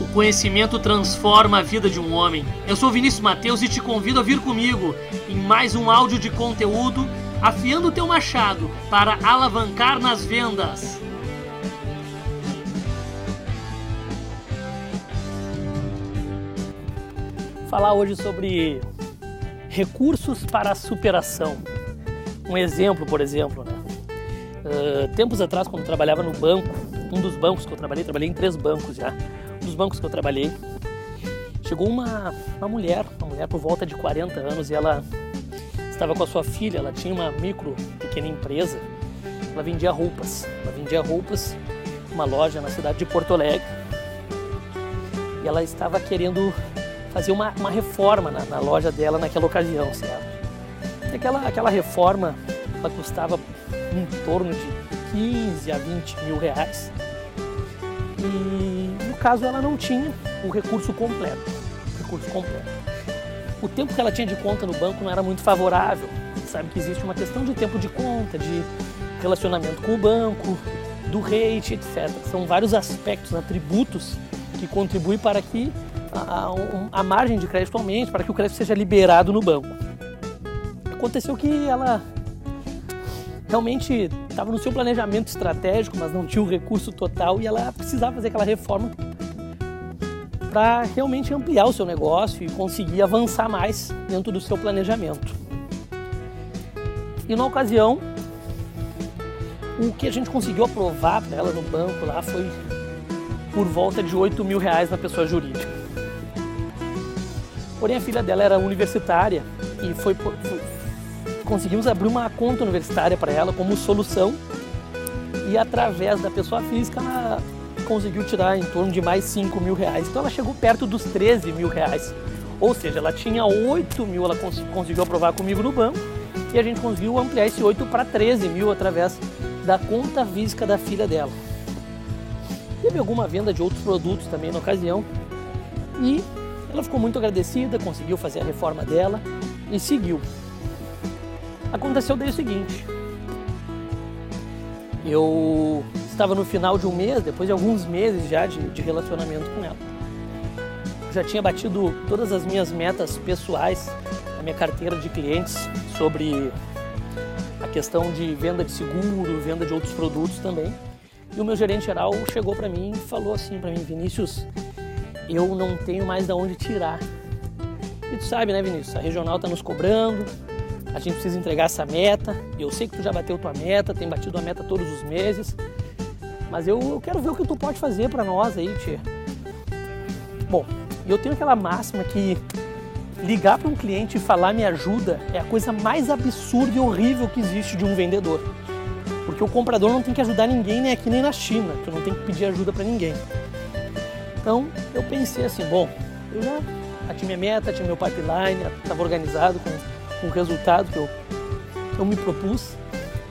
O conhecimento transforma a vida de um homem. Eu sou Vinícius Mateus e te convido a vir comigo em mais um áudio de conteúdo afiando o teu machado para alavancar nas vendas. Falar hoje sobre recursos para a superação. Um exemplo, por exemplo, né? Uh, tempos atrás, quando trabalhava no banco, um dos bancos que eu trabalhei, trabalhei em três bancos já, dos bancos que eu trabalhei, chegou uma, uma mulher, uma mulher por volta de 40 anos e ela estava com a sua filha, ela tinha uma micro, pequena empresa, ela vendia roupas, ela vendia roupas uma loja na cidade de Porto Alegre. E ela estava querendo fazer uma, uma reforma na, na, loja dela naquela ocasião, certo? E aquela, aquela reforma, ela custava em torno de 15 a 20 mil reais. E caso ela não tinha o recurso completo. O recurso completo. O tempo que ela tinha de conta no banco não era muito favorável. Sabe que existe uma questão de tempo de conta, de relacionamento com o banco, do rate, etc. São vários aspectos, atributos que contribuem para que a, a, margem de crédito aumente, para que o crédito seja liberado no banco. Aconteceu que ela realmente estava no seu planejamento estratégico, mas não tinha o recurso total e ela precisava fazer aquela reforma para realmente ampliar o seu negócio e conseguir avançar mais dentro do seu planejamento. E na ocasião, o que a gente conseguiu aprovar para ela no banco lá foi por volta de 8 mil reais na pessoa jurídica. Porém, a filha dela era universitária e foi, foi conseguimos abrir uma conta universitária para ela como solução e através da pessoa física ela conseguiu tirar em torno de mais 5 mil reais. Então ela chegou perto dos 13 mil reais. Ou seja, ela tinha 8 mil, ela cons conseguiu aprovar comigo no banco e a gente conseguiu ampliar esse 8 para 13 mil através da conta física da filha dela. Teve alguma venda de outros produtos também na ocasião e ela ficou muito agradecida, conseguiu fazer a reforma dela e seguiu. Aconteceu daí o seguinte: eu estava no final de um mês, depois de alguns meses já de, de relacionamento com ela. Já tinha batido todas as minhas metas pessoais, a minha carteira de clientes sobre a questão de venda de seguro, venda de outros produtos também. E o meu gerente geral chegou para mim e falou assim para mim, Vinícius, eu não tenho mais de onde tirar. E tu sabe, né, Vinícius? A regional está nos cobrando, a gente precisa entregar essa meta. Eu sei que tu já bateu tua meta, tem batido a meta todos os meses, mas eu, eu quero ver o que tu pode fazer para nós aí, tia. Bom, eu tenho aquela máxima que ligar para um cliente e falar me ajuda é a coisa mais absurda e horrível que existe de um vendedor. Porque o comprador não tem que ajudar ninguém nem aqui nem na China, tu não tem que pedir ajuda para ninguém. Então eu pensei assim, bom, eu já tinha minha meta, tinha meu pipeline, estava organizado com com o resultado que eu, eu me propus.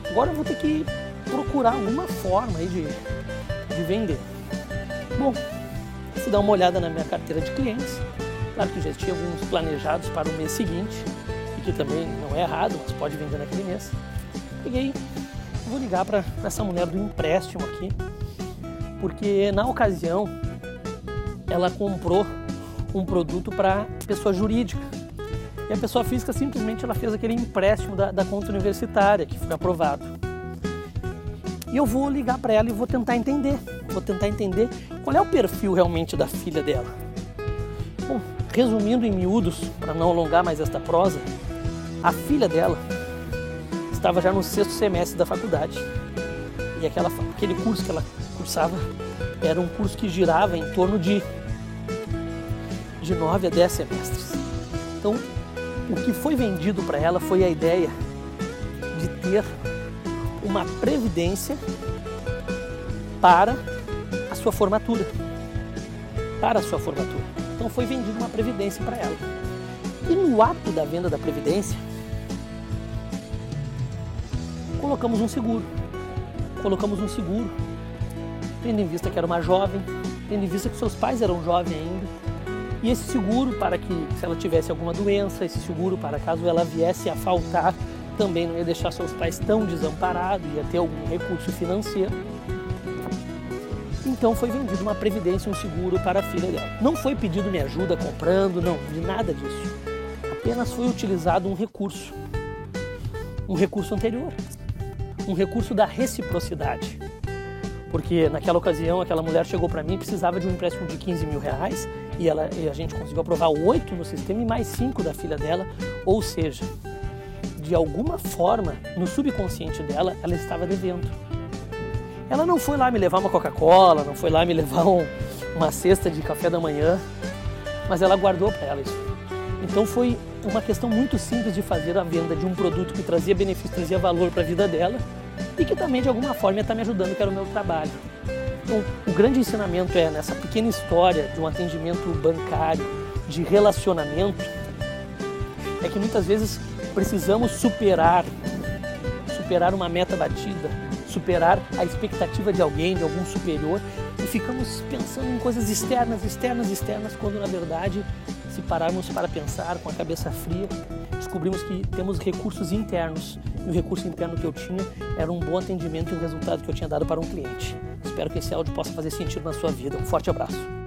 Agora eu vou ter que procurar alguma forma aí de, de vender. Bom, se dar uma olhada na minha carteira de clientes, claro que já tinha alguns planejados para o mês seguinte, e que também não é errado, mas pode vender naquele mês. Peguei, vou ligar para essa mulher do empréstimo aqui, porque na ocasião ela comprou um produto para pessoa jurídica e a pessoa física simplesmente ela fez aquele empréstimo da, da conta universitária que foi aprovado. E eu vou ligar para ela e vou tentar entender, vou tentar entender qual é o perfil realmente da filha dela. Bom, resumindo em miúdos, para não alongar mais esta prosa, a filha dela estava já no sexto semestre da faculdade. E aquela, aquele curso que ela cursava era um curso que girava em torno de, de 9 a 10 semestres. Então, o que foi vendido para ela foi a ideia de ter uma previdência para a sua formatura. Para a sua formatura. Então foi vendida uma previdência para ela. E no ato da venda da previdência, colocamos um seguro. Colocamos um seguro, tendo em vista que era uma jovem, tendo em vista que seus pais eram jovens ainda, e esse seguro para que, se ela tivesse alguma doença, esse seguro para caso ela viesse a faltar, também não ia deixar seus pais tão desamparados, ia ter algum recurso financeiro. Então foi vendido uma previdência, um seguro para a filha dela. Não foi pedido me ajuda comprando, não, de nada disso. Apenas foi utilizado um recurso, um recurso anterior, um recurso da reciprocidade. Porque naquela ocasião aquela mulher chegou para mim e precisava de um empréstimo de 15 mil reais e, ela, e a gente conseguiu aprovar oito no sistema e mais cinco da filha dela, ou seja, de alguma forma, no subconsciente dela, ela estava devendo. Ela não foi lá me levar uma Coca-Cola, não foi lá me levar um, uma cesta de café da manhã, mas ela guardou para ela isso. Então foi uma questão muito simples de fazer a venda de um produto que trazia benefício, trazia valor para a vida dela e que também de alguma forma está me ajudando, que era o meu trabalho. Então, o grande ensinamento é nessa pequena história de um atendimento bancário, de relacionamento, é que muitas vezes precisamos superar, superar uma meta batida, superar a expectativa de alguém, de algum superior, e ficamos pensando em coisas externas, externas, externas, quando na verdade, se pararmos para pensar com a cabeça fria, descobrimos que temos recursos internos. E o recurso interno que eu tinha era um bom atendimento e o resultado que eu tinha dado para um cliente. Espero que esse áudio possa fazer sentido na sua vida. Um forte abraço.